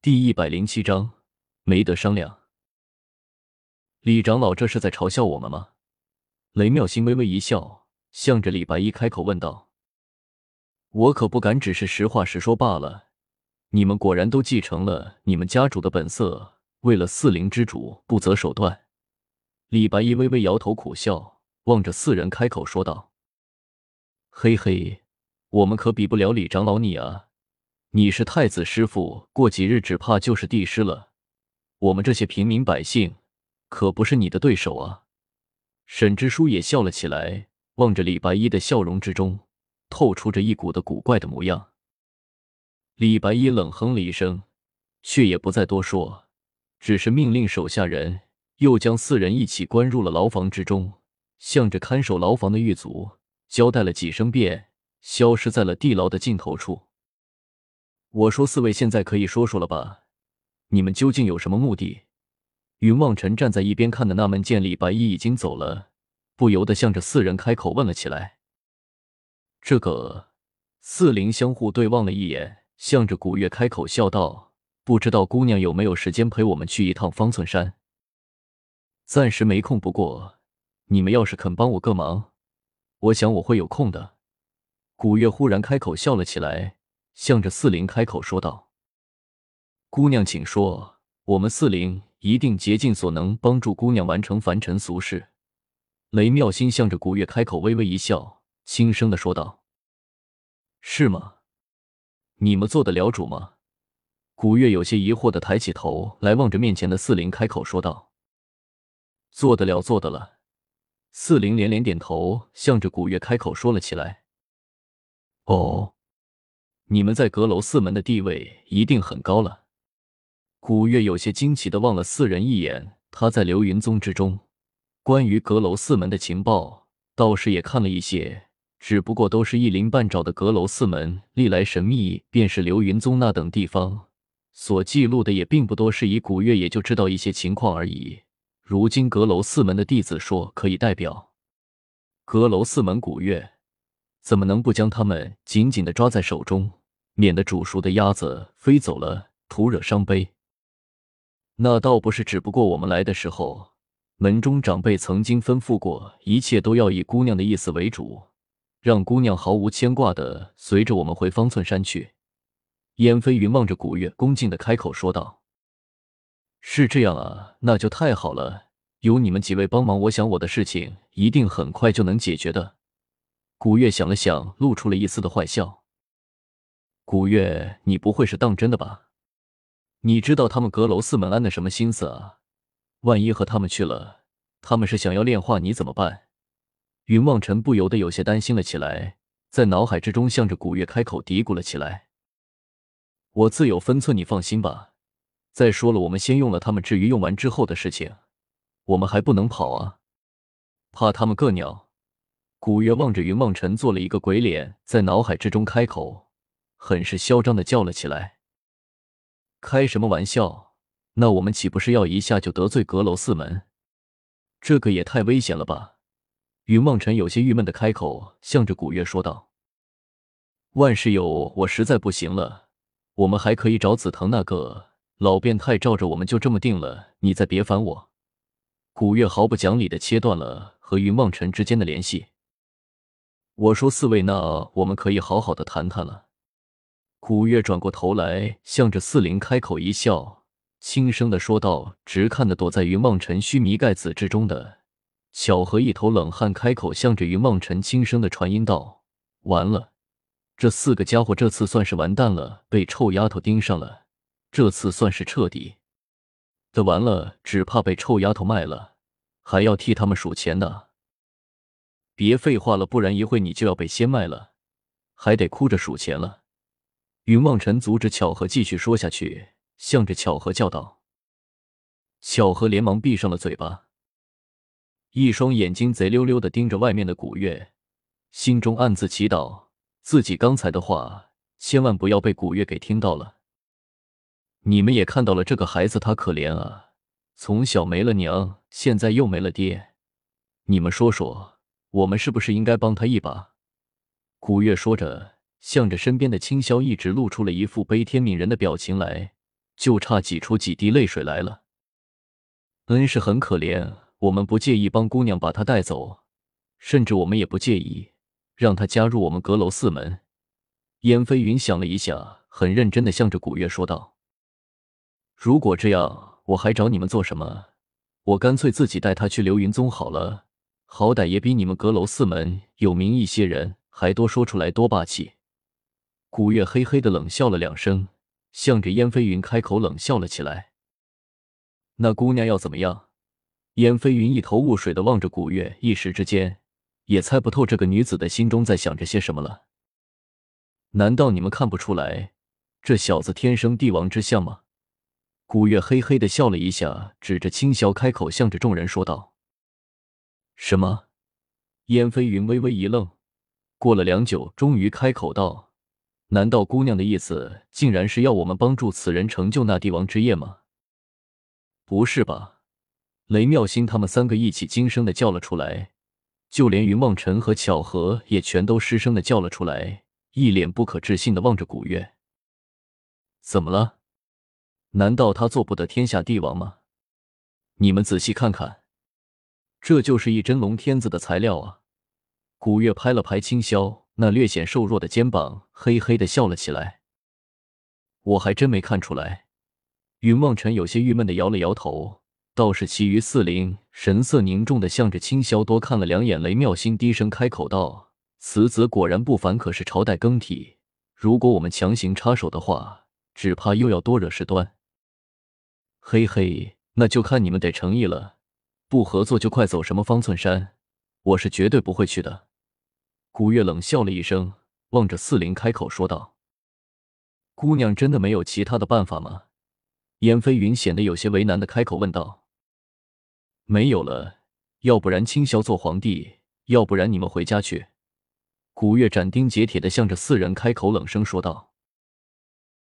第一百零七章，没得商量。李长老这是在嘲笑我们吗？雷妙心微微一笑，向着李白衣开口问道：“我可不敢只是实话实说罢了。你们果然都继承了你们家主的本色，为了四灵之主不择手段。”李白衣微微摇头苦笑，望着四人开口说道：“嘿嘿，我们可比不了李长老你啊！你是太子师傅，过几日只怕就是帝师了。我们这些平民百姓可不是你的对手啊！”沈知书也笑了起来，望着李白衣的笑容之中透出着一股的古怪的模样。李白衣冷哼了一声，却也不再多说，只是命令手下人。又将四人一起关入了牢房之中，向着看守牢房的狱卒交代了几声，便消失在了地牢的尽头处。我说：“四位现在可以说说了吧？你们究竟有什么目的？”云望尘站在一边看的纳闷，见李白衣已经走了，不由得向着四人开口问了起来。这个四灵相互对望了一眼，向着古月开口笑道：“不知道姑娘有没有时间陪我们去一趟方寸山？”暂时没空，不过你们要是肯帮我个忙，我想我会有空的。古月忽然开口笑了起来，向着四灵开口说道：“姑娘，请说，我们四灵一定竭尽所能帮助姑娘完成凡尘俗事。”雷妙心向着古月开口微微一笑，轻声的说道：“是吗？你们做得了主吗？”古月有些疑惑的抬起头来，望着面前的四灵开口说道。做得了，做得了。四灵连连点头，向着古月开口说了起来：“哦，你们在阁楼四门的地位一定很高了。”古月有些惊奇的望了四人一眼。他在流云宗之中，关于阁楼四门的情报倒是也看了一些，只不过都是一鳞半爪的。阁楼四门历来神秘，便是流云宗那等地方所记录的也并不多，是以古月也就知道一些情况而已。如今阁楼四门的弟子说可以代表阁楼四门古月，怎么能不将他们紧紧的抓在手中，免得煮熟的鸭子飞走了，徒惹伤悲？那倒不是，只不过我们来的时候，门中长辈曾经吩咐过，一切都要以姑娘的意思为主，让姑娘毫无牵挂的随着我们回方寸山去。燕飞云望着古月，恭敬的开口说道。是这样啊，那就太好了。有你们几位帮忙，我想我的事情一定很快就能解决的。古月想了想，露出了一丝的坏笑。古月，你不会是当真的吧？你知道他们阁楼四门安的什么心思啊？万一和他们去了，他们是想要炼化你怎么办？云望尘不由得有些担心了起来，在脑海之中向着古月开口嘀咕了起来：“我自有分寸，你放心吧。”再说了，我们先用了他们，至于用完之后的事情，我们还不能跑啊！怕他们个鸟！古月望着云望尘，做了一个鬼脸，在脑海之中开口，很是嚣张的叫了起来：“开什么玩笑？那我们岂不是要一下就得罪阁楼四门？这个也太危险了吧！”云梦辰有些郁闷的开口，向着古月说道：“万事有，我实在不行了，我们还可以找紫藤那个。”老变态照着我们就这么定了，你再别烦我。古月毫不讲理的切断了和云梦辰之间的联系。我说四位，那我们可以好好的谈谈了。古月转过头来，向着四灵开口一笑，轻声的说道：“直看的躲在云梦尘须弥盖子之中的巧合一头冷汗，开口向着云梦尘轻声的传音道：完了，这四个家伙这次算是完蛋了，被臭丫头盯上了。”这次算是彻底的完了，只怕被臭丫头卖了，还要替他们数钱呢。别废话了，不然一会你就要被先卖了，还得哭着数钱了。云望尘阻止巧合继续说下去，向着巧合叫道：“巧合，连忙闭上了嘴巴，一双眼睛贼溜溜的盯着外面的古月，心中暗自祈祷自己刚才的话千万不要被古月给听到了。”你们也看到了，这个孩子他可怜啊，从小没了娘，现在又没了爹。你们说说，我们是不是应该帮他一把？古月说着，向着身边的青霄一直露出了一副悲天悯人的表情来，就差挤出几滴泪水来了。恩是很可怜，我们不介意帮姑娘把她带走，甚至我们也不介意让她加入我们阁楼四门。燕飞云想了一下，很认真的向着古月说道：“如果这样，我还找你们做什么？我干脆自己带她去流云宗好了，好歹也比你们阁楼四门有名一些人，还多说出来多霸气。”古月嘿嘿的冷笑了两声，向着燕飞云开口冷笑了起来。那姑娘要怎么样？燕飞云一头雾水的望着古月，一时之间也猜不透这个女子的心中在想着些什么了。难道你们看不出来，这小子天生帝王之相吗？古月嘿嘿的笑了一下，指着青霄开口，向着众人说道：“什么？”燕飞云微微一愣，过了良久，终于开口道：“难道姑娘的意思，竟然是要我们帮助此人成就那帝王之业吗？”“不是吧？”雷妙心他们三个一起惊声的叫了出来，就连云梦尘和巧合也全都失声的叫了出来。一脸不可置信的望着古月，怎么了？难道他做不得天下帝王吗？你们仔细看看，这就是一真龙天子的材料啊！古月拍了拍青霄那略显瘦弱的肩膀，嘿嘿的笑了起来。我还真没看出来。云望尘有些郁闷的摇了摇头，倒是其余四灵神色凝重的向着青霄多看了两眼。雷妙心低声开口道。此子果然不凡，可是朝代更替，如果我们强行插手的话，只怕又要多惹事端。嘿嘿，那就看你们得诚意了，不合作就快走什么方寸山，我是绝对不会去的。古月冷笑了一声，望着四灵开口说道：“姑娘真的没有其他的办法吗？”燕飞云显得有些为难的开口问道：“没有了，要不然清霄做皇帝，要不然你们回家去。”古月斩钉截铁的向着四人开口，冷声说道。